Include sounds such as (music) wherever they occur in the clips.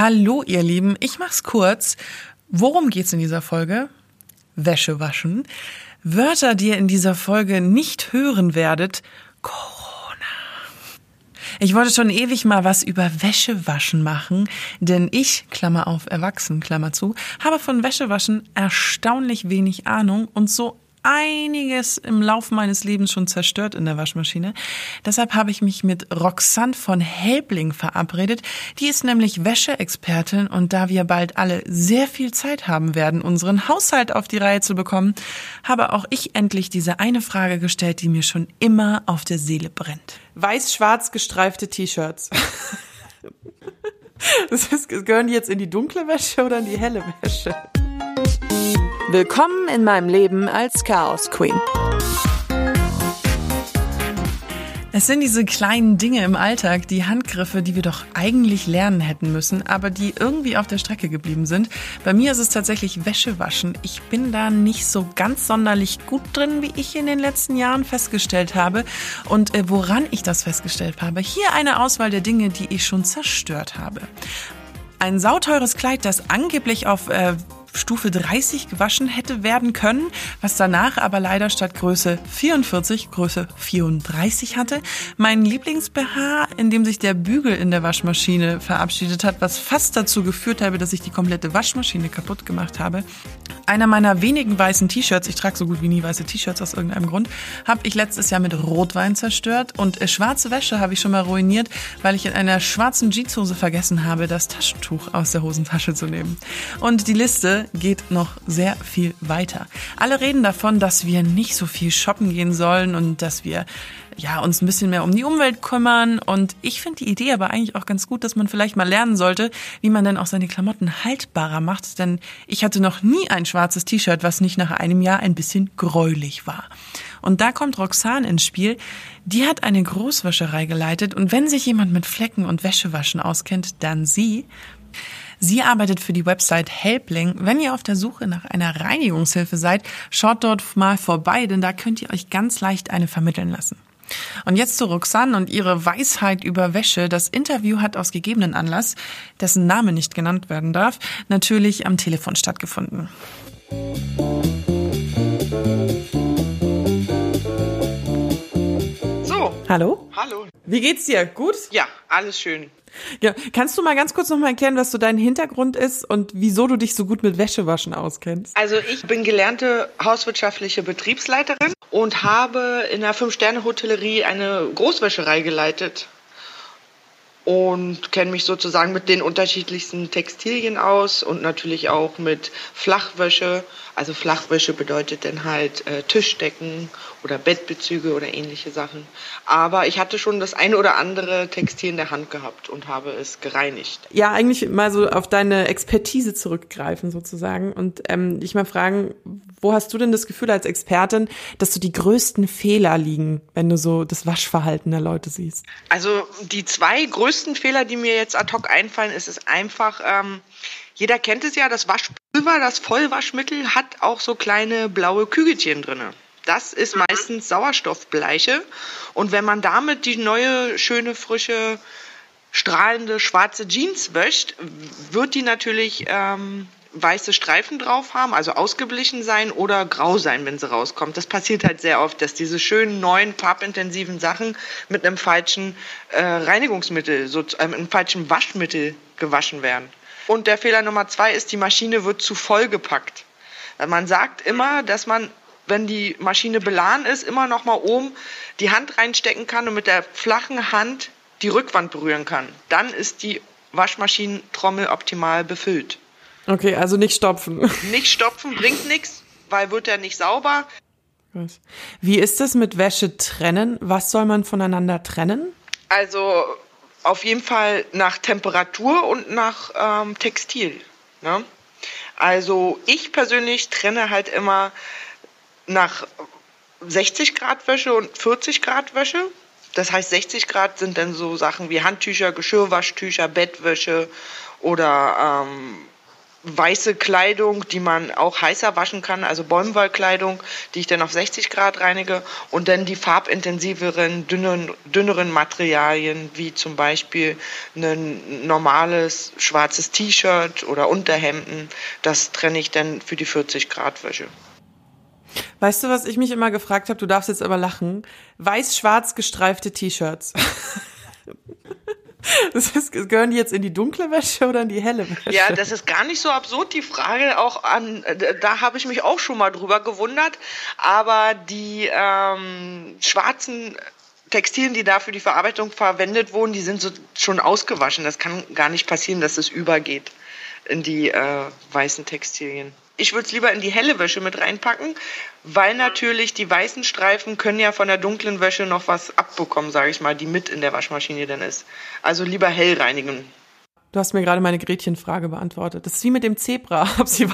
Hallo, ihr Lieben. Ich mach's kurz. Worum geht's in dieser Folge? Wäsche waschen. Wörter, die ihr in dieser Folge nicht hören werdet. Corona. Ich wollte schon ewig mal was über Wäschewaschen machen, denn ich, Klammer auf Erwachsen, Klammer zu, habe von Wäschewaschen erstaunlich wenig Ahnung und so einiges im Laufe meines Lebens schon zerstört in der Waschmaschine. Deshalb habe ich mich mit Roxanne von Helbling verabredet. Die ist nämlich Wäscheexpertin und da wir bald alle sehr viel Zeit haben werden, unseren Haushalt auf die Reihe zu bekommen, habe auch ich endlich diese eine Frage gestellt, die mir schon immer auf der Seele brennt. Weiß-schwarz gestreifte T-Shirts. (laughs) Das heißt, gehören die jetzt in die dunkle Wäsche oder in die helle Wäsche? Willkommen in meinem Leben als Chaos Queen. Es sind diese kleinen Dinge im Alltag, die Handgriffe, die wir doch eigentlich lernen hätten müssen, aber die irgendwie auf der Strecke geblieben sind. Bei mir ist es tatsächlich Wäschewaschen. Ich bin da nicht so ganz sonderlich gut drin, wie ich in den letzten Jahren festgestellt habe. Und äh, woran ich das festgestellt habe, hier eine Auswahl der Dinge, die ich schon zerstört habe. Ein sauteures Kleid, das angeblich auf äh, Stufe 30 gewaschen hätte werden können, was danach aber leider statt Größe 44 Größe 34 hatte. Mein Lieblings-BH, in dem sich der Bügel in der Waschmaschine verabschiedet hat, was fast dazu geführt habe, dass ich die komplette Waschmaschine kaputt gemacht habe. Einer meiner wenigen weißen T-Shirts, ich trage so gut wie nie weiße T-Shirts aus irgendeinem Grund, habe ich letztes Jahr mit Rotwein zerstört und äh, schwarze Wäsche habe ich schon mal ruiniert, weil ich in einer schwarzen Jeanshose vergessen habe, das Taschentuch aus der Hosentasche zu nehmen. Und die Liste geht noch sehr viel weiter. Alle reden davon, dass wir nicht so viel shoppen gehen sollen und dass wir ja, uns ein bisschen mehr um die Umwelt kümmern. Und ich finde die Idee aber eigentlich auch ganz gut, dass man vielleicht mal lernen sollte, wie man denn auch seine Klamotten haltbarer macht. Denn ich hatte noch nie ein schwarzes T-Shirt, was nicht nach einem Jahr ein bisschen gräulich war. Und da kommt Roxane ins Spiel. Die hat eine Großwäscherei geleitet. Und wenn sich jemand mit Flecken und Wäschewaschen auskennt, dann sie. Sie arbeitet für die Website Helpling. Wenn ihr auf der Suche nach einer Reinigungshilfe seid, schaut dort mal vorbei, denn da könnt ihr euch ganz leicht eine vermitteln lassen. Und jetzt zu Roxanne und ihre Weisheit über Wäsche. Das Interview hat aus gegebenen Anlass, dessen Name nicht genannt werden darf, natürlich am Telefon stattgefunden. Hallo? Hallo. Wie geht's dir? Gut? Ja, alles schön. Ja, kannst du mal ganz kurz noch mal erklären, was so dein Hintergrund ist und wieso du dich so gut mit Wäschewaschen auskennst? Also ich bin gelernte hauswirtschaftliche Betriebsleiterin und habe in der Fünf-Sterne-Hotellerie eine Großwäscherei geleitet und kenne mich sozusagen mit den unterschiedlichsten Textilien aus und natürlich auch mit Flachwäsche. Also Flachwäsche bedeutet dann halt äh, Tischdecken oder Bettbezüge oder ähnliche Sachen. Aber ich hatte schon das eine oder andere Textil in der Hand gehabt und habe es gereinigt. Ja, eigentlich mal so auf deine Expertise zurückgreifen sozusagen und ähm, dich mal fragen, wo hast du denn das Gefühl als Expertin, dass so die größten Fehler liegen, wenn du so das Waschverhalten der Leute siehst? Also die zwei größten Fehler, die mir jetzt ad hoc einfallen, ist es einfach, ähm, jeder kennt es ja, das Waschpulver, das Vollwaschmittel hat auch so kleine blaue Kügelchen drinne. Das ist meistens Sauerstoffbleiche. Und wenn man damit die neue, schöne, frische, strahlende schwarze Jeans wäscht, wird die natürlich ähm, weiße Streifen drauf haben, also ausgeblichen sein oder grau sein, wenn sie rauskommt. Das passiert halt sehr oft, dass diese schönen neuen farbintensiven Sachen mit einem falschen äh, Reinigungsmittel, so, äh, mit einem falschen Waschmittel gewaschen werden. Und der Fehler Nummer zwei ist, die Maschine wird zu voll gepackt. Man sagt immer, dass man wenn die Maschine beladen ist, immer noch mal oben die Hand reinstecken kann und mit der flachen Hand die Rückwand berühren kann. Dann ist die Waschmaschinentrommel optimal befüllt. Okay, also nicht stopfen. (laughs) Nicht stopfen bringt nichts, weil wird er nicht sauber. Wie ist das mit Wäsche trennen? Was soll man voneinander trennen? Also auf jeden Fall nach Temperatur und nach ähm, Textil. Ne? Also ich persönlich trenne halt immer nach 60 Grad Wäsche und 40 Grad Wäsche. Das heißt, 60 Grad sind dann so Sachen wie Handtücher, Geschirrwaschtücher, Bettwäsche oder ähm, weiße Kleidung, die man auch heißer waschen kann, also Bäumwollkleidung, die ich dann auf 60 Grad reinige und dann die farbintensiveren, dünnen, dünneren Materialien, wie zum Beispiel ein normales schwarzes T-Shirt oder Unterhemden, das trenne ich dann für die 40 Grad Wäsche. Weißt du, was ich mich immer gefragt habe? Du darfst jetzt aber lachen. Weiß-schwarz gestreifte T-Shirts. (laughs) (laughs) Das heißt, gehören die jetzt in die dunkle Wäsche oder in die helle Wäsche? Ja, das ist gar nicht so absurd, die Frage. Auch an, da habe ich mich auch schon mal drüber gewundert. Aber die ähm, schwarzen Textilien, die da für die Verarbeitung verwendet wurden, die sind so schon ausgewaschen. Das kann gar nicht passieren, dass es übergeht in die äh, weißen Textilien. Ich würde es lieber in die helle Wäsche mit reinpacken, weil natürlich die weißen Streifen können ja von der dunklen Wäsche noch was abbekommen, sage ich mal, die mit in der Waschmaschine dann ist. Also lieber hell reinigen. Du hast mir gerade meine Gretchenfrage beantwortet. Das ist wie mit dem Zebra. (laughs) Ob sie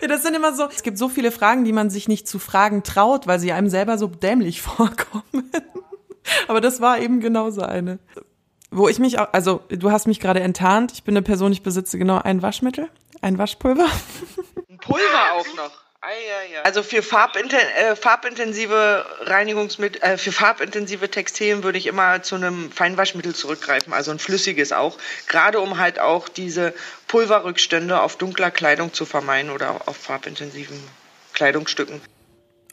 ja, das sind immer so. Es gibt so viele Fragen, die man sich nicht zu fragen traut, weil sie einem selber so dämlich (laughs) vorkommen. Aber das war eben genauso eine. Wo ich mich auch, also du hast mich gerade enttarnt. Ich bin eine Person, ich besitze genau ein Waschmittel. Ein Waschpulver? Ein Pulver auch noch. Also für farbinten äh, farbintensive Reinigungsmittel, äh, für farbintensive Textilien würde ich immer zu einem Feinwaschmittel zurückgreifen, also ein flüssiges auch, gerade um halt auch diese Pulverrückstände auf dunkler Kleidung zu vermeiden oder auf farbintensiven Kleidungsstücken.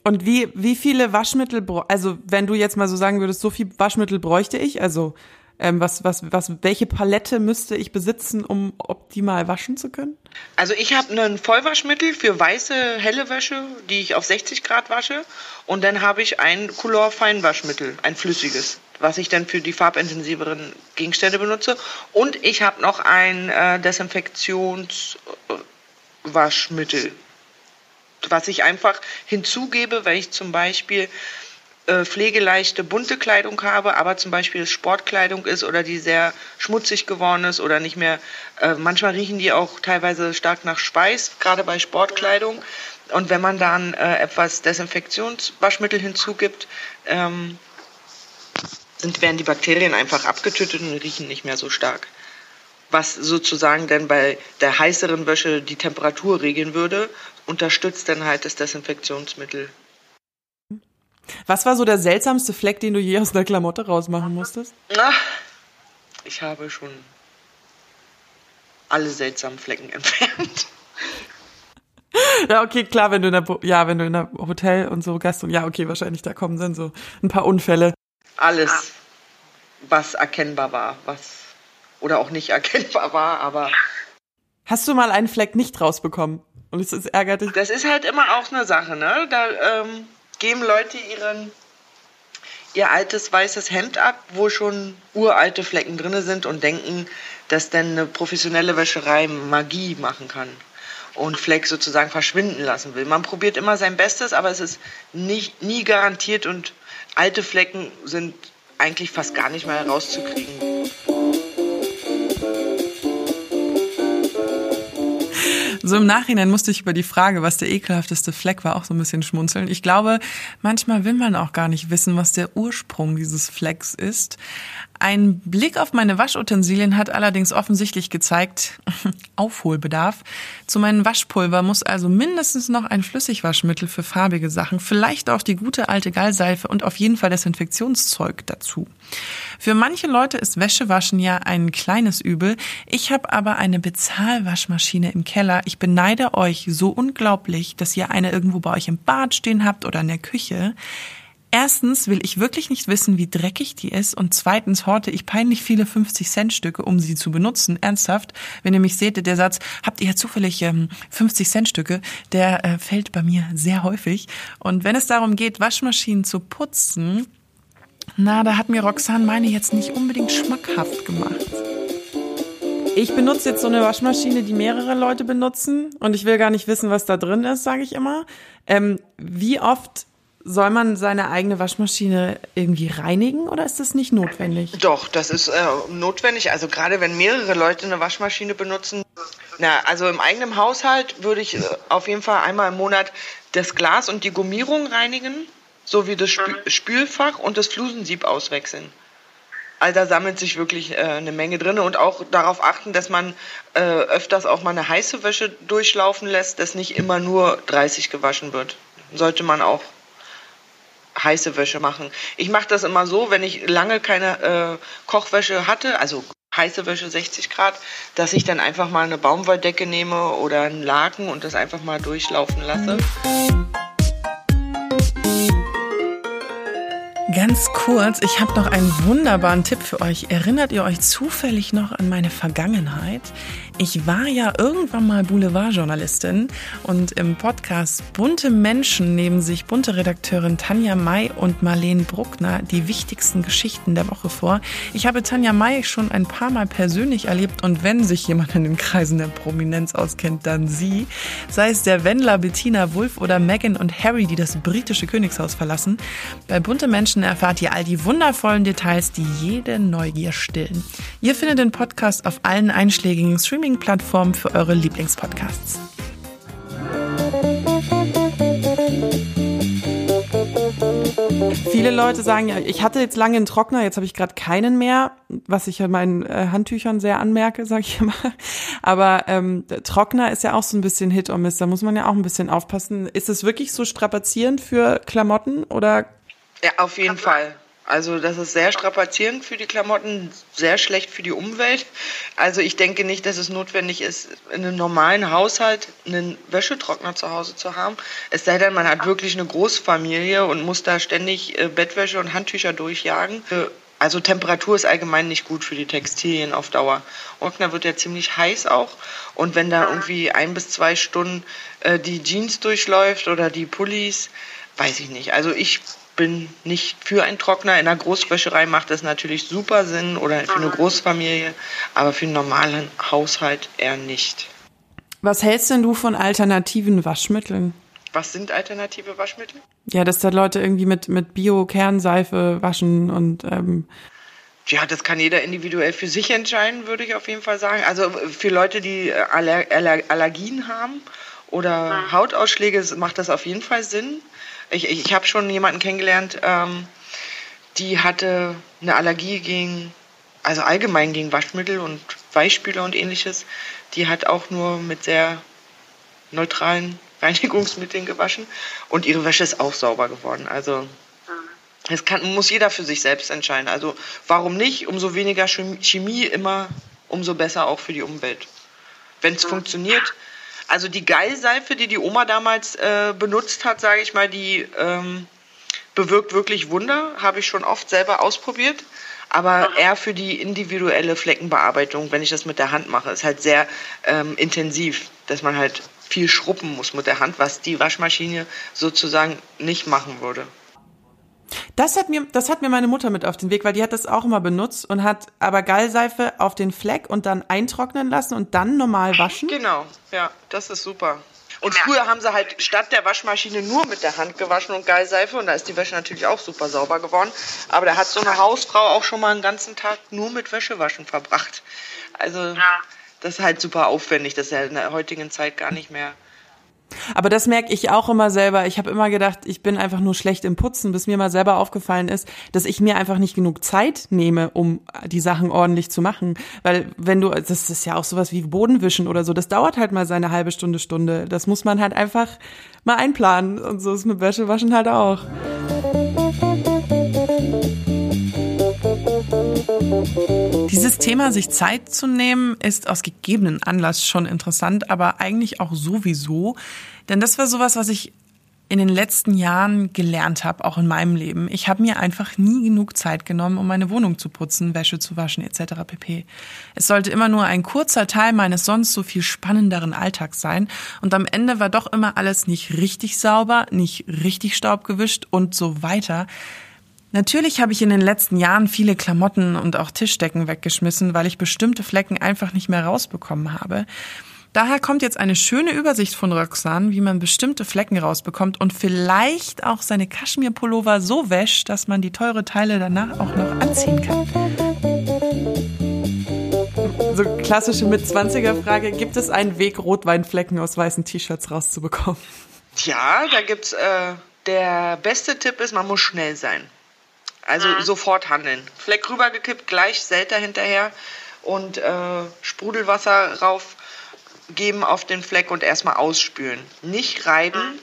Und wie, wie viele Waschmittel, also wenn du jetzt mal so sagen würdest, so viel Waschmittel bräuchte ich, also ähm, was, was, was, welche Palette müsste ich besitzen, um optimal waschen zu können? Also ich habe ein Vollwaschmittel für weiße, helle Wäsche, die ich auf 60 Grad wasche. Und dann habe ich ein Color Feinwaschmittel, ein flüssiges, was ich dann für die farbintensiveren Gegenstände benutze. Und ich habe noch ein äh, Desinfektionswaschmittel, was ich einfach hinzugebe, wenn ich zum Beispiel äh, pflegeleichte, bunte Kleidung habe, aber zum Beispiel Sportkleidung ist oder die sehr schmutzig geworden ist oder nicht mehr. Äh, manchmal riechen die auch teilweise stark nach Schweiß, gerade bei Sportkleidung. Und wenn man dann äh, etwas Desinfektionswaschmittel hinzugibt, ähm, sind, werden die Bakterien einfach abgetötet und riechen nicht mehr so stark. Was sozusagen dann bei der heißeren Wäsche die Temperatur regeln würde, unterstützt dann halt das Desinfektionsmittel was war so der seltsamste Fleck, den du je aus einer Klamotte rausmachen musstest? Ach, ich habe schon alle seltsamen Flecken (laughs) entfernt. Ja, okay, klar, wenn du in der, ja, wenn du in der Hotel und so Gast und ja, okay, wahrscheinlich da kommen dann so ein paar Unfälle. Alles, was erkennbar war, was oder auch nicht (laughs) erkennbar war, aber. Hast du mal einen Fleck nicht rausbekommen? Und es ist ärgerlich. Das ist halt immer auch eine Sache, ne? Da, ähm, geben Leute ihren, ihr altes weißes Hemd ab, wo schon uralte Flecken drin sind und denken, dass dann eine professionelle Wäscherei Magie machen kann und Fleck sozusagen verschwinden lassen will. Man probiert immer sein Bestes, aber es ist nicht, nie garantiert und alte Flecken sind eigentlich fast gar nicht mehr herauszukriegen. So im Nachhinein musste ich über die Frage, was der ekelhafteste Fleck war, auch so ein bisschen schmunzeln. Ich glaube, manchmal will man auch gar nicht wissen, was der Ursprung dieses Flecks ist. Ein Blick auf meine Waschutensilien hat allerdings offensichtlich gezeigt, (laughs) Aufholbedarf. Zu meinem Waschpulver muss also mindestens noch ein Flüssigwaschmittel für farbige Sachen, vielleicht auch die gute alte Gallseife und auf jeden Fall Desinfektionszeug dazu. Für manche Leute ist Wäschewaschen ja ein kleines Übel. Ich habe aber eine Bezahlwaschmaschine im Keller. Ich beneide euch so unglaublich, dass ihr eine irgendwo bei euch im Bad stehen habt oder in der Küche. Erstens will ich wirklich nicht wissen, wie dreckig die ist und zweitens horte ich peinlich viele 50-Cent-Stücke, um sie zu benutzen. Ernsthaft, wenn ihr mich seht, der Satz, habt ihr zufällig ähm, 50-Cent-Stücke, der äh, fällt bei mir sehr häufig. Und wenn es darum geht, Waschmaschinen zu putzen, na, da hat mir Roxanne meine jetzt nicht unbedingt schmackhaft gemacht. Ich benutze jetzt so eine Waschmaschine, die mehrere Leute benutzen und ich will gar nicht wissen, was da drin ist, sage ich immer. Ähm, wie oft soll man seine eigene Waschmaschine irgendwie reinigen oder ist das nicht notwendig? Doch, das ist äh, notwendig. Also gerade wenn mehrere Leute eine Waschmaschine benutzen. Na, also im eigenen Haushalt würde ich äh, auf jeden Fall einmal im Monat das Glas und die Gummierung reinigen, sowie das Spü Spülfach und das Flusensieb auswechseln. Also da sammelt sich wirklich äh, eine Menge drin und auch darauf achten, dass man äh, öfters auch mal eine heiße Wäsche durchlaufen lässt, dass nicht immer nur 30 gewaschen wird. Sollte man auch heiße Wäsche machen. Ich mache das immer so, wenn ich lange keine äh, Kochwäsche hatte, also heiße Wäsche 60 Grad, dass ich dann einfach mal eine Baumwolldecke nehme oder einen Laken und das einfach mal durchlaufen lasse. Ganz kurz, ich habe noch einen wunderbaren Tipp für euch. Erinnert ihr euch zufällig noch an meine Vergangenheit? Ich war ja irgendwann mal Boulevardjournalistin und im Podcast Bunte Menschen nehmen sich bunte Redakteurin Tanja May und Marlene Bruckner die wichtigsten Geschichten der Woche vor. Ich habe Tanja May schon ein paar Mal persönlich erlebt und wenn sich jemand in den Kreisen der Prominenz auskennt, dann sie. Sei es der Wendler, Bettina Wulff oder Meghan und Harry, die das britische Königshaus verlassen. Bei Bunte Menschen erfahrt ihr all die wundervollen Details, die jede Neugier stillen. Ihr findet den Podcast auf allen einschlägigen Streaming Streaming-Plattformen für eure Lieblingspodcasts. Viele Leute sagen ja, ich hatte jetzt lange einen Trockner, jetzt habe ich gerade keinen mehr, was ich an meinen äh, Handtüchern sehr anmerke, (laughs) sage ich immer. Aber ähm, Trockner ist ja auch so ein bisschen Hit or Miss, da muss man ja auch ein bisschen aufpassen. Ist es wirklich so strapazierend für Klamotten oder? Ja, auf jeden Fall. Also das ist sehr strapazierend für die Klamotten, sehr schlecht für die Umwelt. Also ich denke nicht, dass es notwendig ist, in einem normalen Haushalt einen Wäschetrockner zu Hause zu haben. Es sei denn, man hat wirklich eine Großfamilie und muss da ständig äh, Bettwäsche und Handtücher durchjagen. Äh, also Temperatur ist allgemein nicht gut für die Textilien auf Dauer. Trockner wird ja ziemlich heiß auch. Und wenn da irgendwie ein bis zwei Stunden äh, die Jeans durchläuft oder die Pullis, weiß ich nicht. Also ich bin nicht für einen Trockner. In einer Großwäscherei macht das natürlich super Sinn oder für eine Großfamilie, aber für einen normalen Haushalt eher nicht. Was hältst denn du von alternativen Waschmitteln? Was sind alternative Waschmittel? Ja, dass da Leute irgendwie mit, mit Bio-Kernseife waschen und ähm ja, das kann jeder individuell für sich entscheiden, würde ich auf jeden Fall sagen. Also für Leute, die Aller Aller Allergien haben oder Hautausschläge, macht das auf jeden Fall Sinn. Ich, ich, habe schon jemanden kennengelernt, ähm, die hatte eine Allergie gegen, also allgemein gegen Waschmittel und Weichspüler und ähnliches. Die hat auch nur mit sehr neutralen (laughs) Reinigungsmitteln gewaschen und ihre Wäsche ist auch sauber geworden. Also das kann, muss jeder für sich selbst entscheiden. Also warum nicht? Umso weniger Chemie immer, umso besser auch für die Umwelt. Wenn es funktioniert, also die Geilseife, die die Oma damals äh, benutzt hat, sage ich mal, die ähm, bewirkt wirklich Wunder. Habe ich schon oft selber ausprobiert. Aber eher für die individuelle Fleckenbearbeitung, wenn ich das mit der Hand mache, ist halt sehr ähm, intensiv, dass man halt viel schruppen muss mit der Hand, was die Waschmaschine sozusagen nicht machen würde. Das hat mir, das hat mir meine Mutter mit auf den Weg, weil die hat das auch immer benutzt und hat aber Gallseife auf den Fleck und dann eintrocknen lassen und dann normal waschen. Genau, ja, das ist super. Und früher haben sie halt statt der Waschmaschine nur mit der Hand gewaschen und Gallseife und da ist die Wäsche natürlich auch super sauber geworden. Aber da hat so eine Hausfrau auch schon mal einen ganzen Tag nur mit Wäschewaschen verbracht. Also ja. das ist halt super aufwendig, das ist ja in der heutigen Zeit gar nicht mehr aber das merke ich auch immer selber. Ich habe immer gedacht, ich bin einfach nur schlecht im Putzen, bis mir mal selber aufgefallen ist, dass ich mir einfach nicht genug Zeit nehme, um die Sachen ordentlich zu machen. Weil wenn du, das ist ja auch sowas wie Bodenwischen oder so, das dauert halt mal seine halbe Stunde, Stunde. Das muss man halt einfach mal einplanen. Und so ist mit Wäschewaschen halt auch. Dieses Thema, sich Zeit zu nehmen, ist aus gegebenen Anlass schon interessant, aber eigentlich auch sowieso. Denn das war sowas, was ich in den letzten Jahren gelernt habe, auch in meinem Leben. Ich habe mir einfach nie genug Zeit genommen, um meine Wohnung zu putzen, Wäsche zu waschen etc. pp. Es sollte immer nur ein kurzer Teil meines sonst so viel spannenderen Alltags sein und am Ende war doch immer alles nicht richtig sauber, nicht richtig staubgewischt und so weiter. Natürlich habe ich in den letzten Jahren viele Klamotten und auch Tischdecken weggeschmissen, weil ich bestimmte Flecken einfach nicht mehr rausbekommen habe. Daher kommt jetzt eine schöne Übersicht von Roxanne, wie man bestimmte Flecken rausbekommt und vielleicht auch seine Kaschmirpullover so wäscht, dass man die teure Teile danach auch noch anziehen kann. So klassische Mit-20er-Frage, gibt es einen Weg, Rotweinflecken aus weißen T-Shirts rauszubekommen? Ja, da gibt's, äh, der beste Tipp ist, man muss schnell sein. Also mhm. sofort handeln. Fleck rübergekippt, gleich Selter hinterher und äh, Sprudelwasser rauf geben auf den Fleck und erstmal ausspülen. Nicht reiben mhm.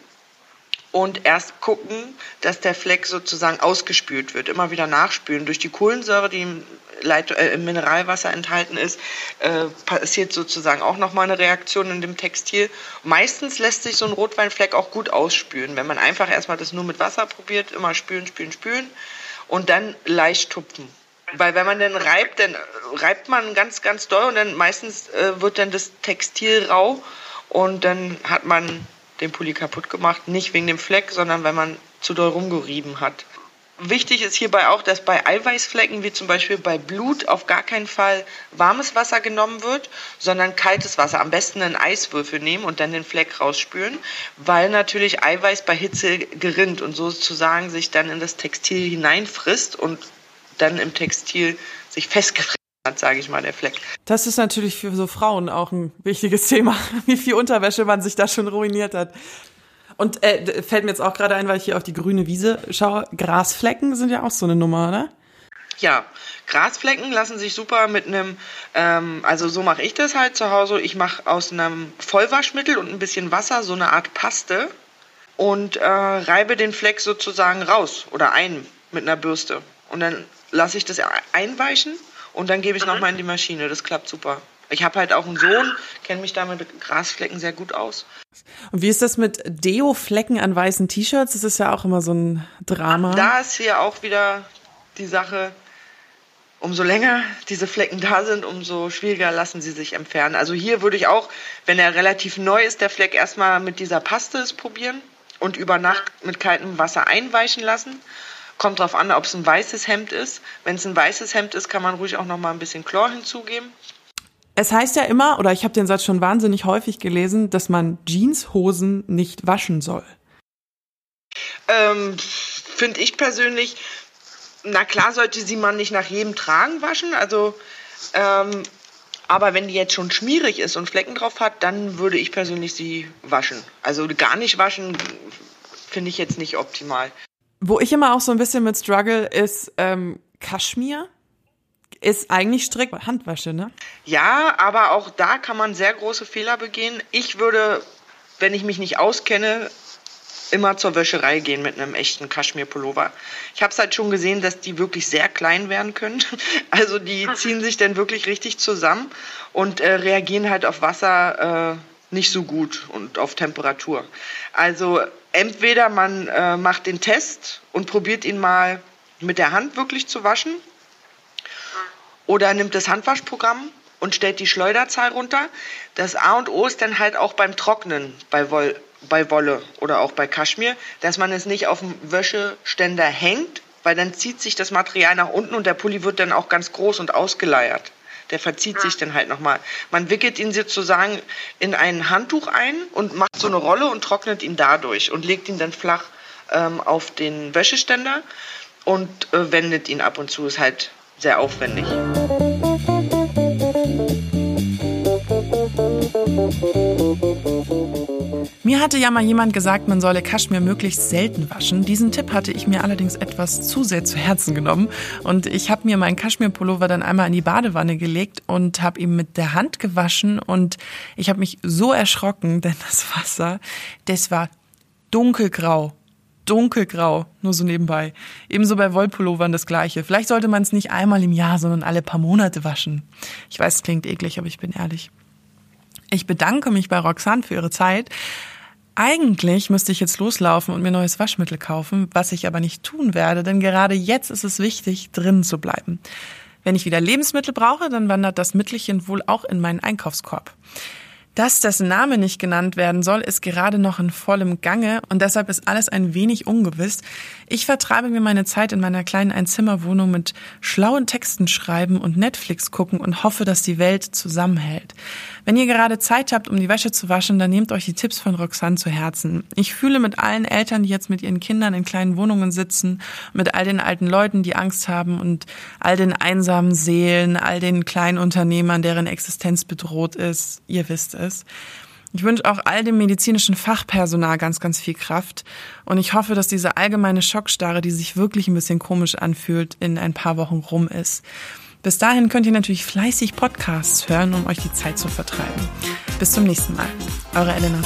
und erst gucken, dass der Fleck sozusagen ausgespült wird. Immer wieder nachspülen. Durch die Kohlensäure, die im, Leit äh, im Mineralwasser enthalten ist, äh, passiert sozusagen auch nochmal eine Reaktion in dem Textil. Meistens lässt sich so ein Rotweinfleck auch gut ausspülen. Wenn man einfach erstmal das nur mit Wasser probiert, immer spülen, spülen, spülen und dann leicht tupfen. Weil wenn man dann reibt, dann reibt man ganz, ganz doll und dann meistens äh, wird dann das Textil rau und dann hat man den Pulli kaputt gemacht. Nicht wegen dem Fleck, sondern weil man zu doll rumgerieben hat. Wichtig ist hierbei auch, dass bei Eiweißflecken, wie zum Beispiel bei Blut, auf gar keinen Fall warmes Wasser genommen wird, sondern kaltes Wasser. Am besten einen Eiswürfel nehmen und dann den Fleck rausspülen, weil natürlich Eiweiß bei Hitze gerinnt und sozusagen sich dann in das Textil hineinfrisst und dann im Textil sich festgefressen hat, sage ich mal, der Fleck. Das ist natürlich für so Frauen auch ein wichtiges Thema, (laughs) wie viel Unterwäsche man sich da schon ruiniert hat. Und äh, fällt mir jetzt auch gerade ein, weil ich hier auf die grüne Wiese schaue, Grasflecken sind ja auch so eine Nummer, oder? Ja, Grasflecken lassen sich super mit einem, ähm, also so mache ich das halt zu Hause. Ich mache aus einem Vollwaschmittel und ein bisschen Wasser so eine Art Paste und äh, reibe den Fleck sozusagen raus oder ein mit einer Bürste. Und dann lasse ich das einweichen und dann gebe ich mhm. nochmal in die Maschine. Das klappt super. Ich habe halt auch einen Sohn, kenne mich da mit Grasflecken sehr gut aus. Und wie ist das mit Deo-Flecken an weißen T-Shirts? Das ist ja auch immer so ein Drama. Da ist hier auch wieder die Sache, umso länger diese Flecken da sind, umso schwieriger lassen sie sich entfernen. Also hier würde ich auch, wenn er relativ neu ist, der Fleck erstmal mit dieser Paste es probieren und über Nacht mit kaltem Wasser einweichen lassen. Kommt darauf an, ob es ein weißes Hemd ist. Wenn es ein weißes Hemd ist, kann man ruhig auch noch mal ein bisschen Chlor hinzugeben. Es heißt ja immer, oder ich habe den Satz schon wahnsinnig häufig gelesen, dass man Jeanshosen nicht waschen soll. Ähm, Finde ich persönlich, na klar sollte sie man nicht nach jedem Tragen waschen. Also, ähm, aber wenn die jetzt schon schmierig ist und Flecken drauf hat, dann würde ich persönlich sie waschen. Also gar nicht waschen finde ich jetzt nicht optimal. Wo ich immer auch so ein bisschen mit struggle, ist ähm, Kaschmir ist eigentlich strikt Handwäsche, ne? Ja, aber auch da kann man sehr große Fehler begehen. Ich würde, wenn ich mich nicht auskenne, immer zur Wäscherei gehen mit einem echten Kaschmir-Pullover. Ich habe es halt schon gesehen, dass die wirklich sehr klein werden können. (laughs) Also die ziehen sich dann wirklich richtig zusammen und äh, reagieren halt auf Wasser äh, nicht so gut und auf Temperatur. Also entweder man äh, macht den Test und probiert ihn mal mit der Hand wirklich zu waschen oder nimmt das Handwaschprogramm und stellt die Schleuderzahl runter. Das A und O ist dann halt auch beim Trocknen bei, Woll, bei Wolle oder auch bei Kaschmir, dass man es nicht auf dem Wäscheständer hängt, weil dann zieht sich das Material nach unten und der Pulli wird dann auch ganz groß und ausgeleiert. Der verzieht sich dann halt nochmal. Man wickelt ihn sozusagen in ein Handtuch ein und macht so eine Rolle und trocknet ihn dadurch und legt ihn dann flach ähm, auf den Wäscheständer und äh, wendet ihn ab und zu. Ist halt sehr aufwendig. Mir hatte ja mal jemand gesagt, man solle Kaschmir möglichst selten waschen. Diesen Tipp hatte ich mir allerdings etwas zu sehr zu Herzen genommen. Und ich habe mir meinen Kaschmir-Pullover dann einmal in die Badewanne gelegt und habe ihn mit der Hand gewaschen. Und ich habe mich so erschrocken, (laughs) denn das Wasser, das war dunkelgrau dunkelgrau, nur so nebenbei. Ebenso bei Wollpullovern das gleiche. Vielleicht sollte man es nicht einmal im Jahr, sondern alle paar Monate waschen. Ich weiß, es klingt eklig, aber ich bin ehrlich. Ich bedanke mich bei Roxanne für ihre Zeit. Eigentlich müsste ich jetzt loslaufen und mir neues Waschmittel kaufen, was ich aber nicht tun werde, denn gerade jetzt ist es wichtig, drinnen zu bleiben. Wenn ich wieder Lebensmittel brauche, dann wandert das Mittelchen wohl auch in meinen Einkaufskorb. Dass dessen Name nicht genannt werden soll, ist gerade noch in vollem Gange und deshalb ist alles ein wenig ungewiss. Ich vertreibe mir meine Zeit in meiner kleinen Einzimmerwohnung mit schlauen Texten schreiben und Netflix gucken und hoffe, dass die Welt zusammenhält. Wenn ihr gerade Zeit habt, um die Wäsche zu waschen, dann nehmt euch die Tipps von Roxanne zu Herzen. Ich fühle mit allen Eltern, die jetzt mit ihren Kindern in kleinen Wohnungen sitzen, mit all den alten Leuten, die Angst haben und all den einsamen Seelen, all den kleinen Unternehmern, deren Existenz bedroht ist. Ihr wisst es. Ich wünsche auch all dem medizinischen Fachpersonal ganz, ganz viel Kraft. Und ich hoffe, dass diese allgemeine Schockstarre, die sich wirklich ein bisschen komisch anfühlt, in ein paar Wochen rum ist. Bis dahin könnt ihr natürlich fleißig Podcasts hören, um euch die Zeit zu vertreiben. Bis zum nächsten Mal. Eure Elena.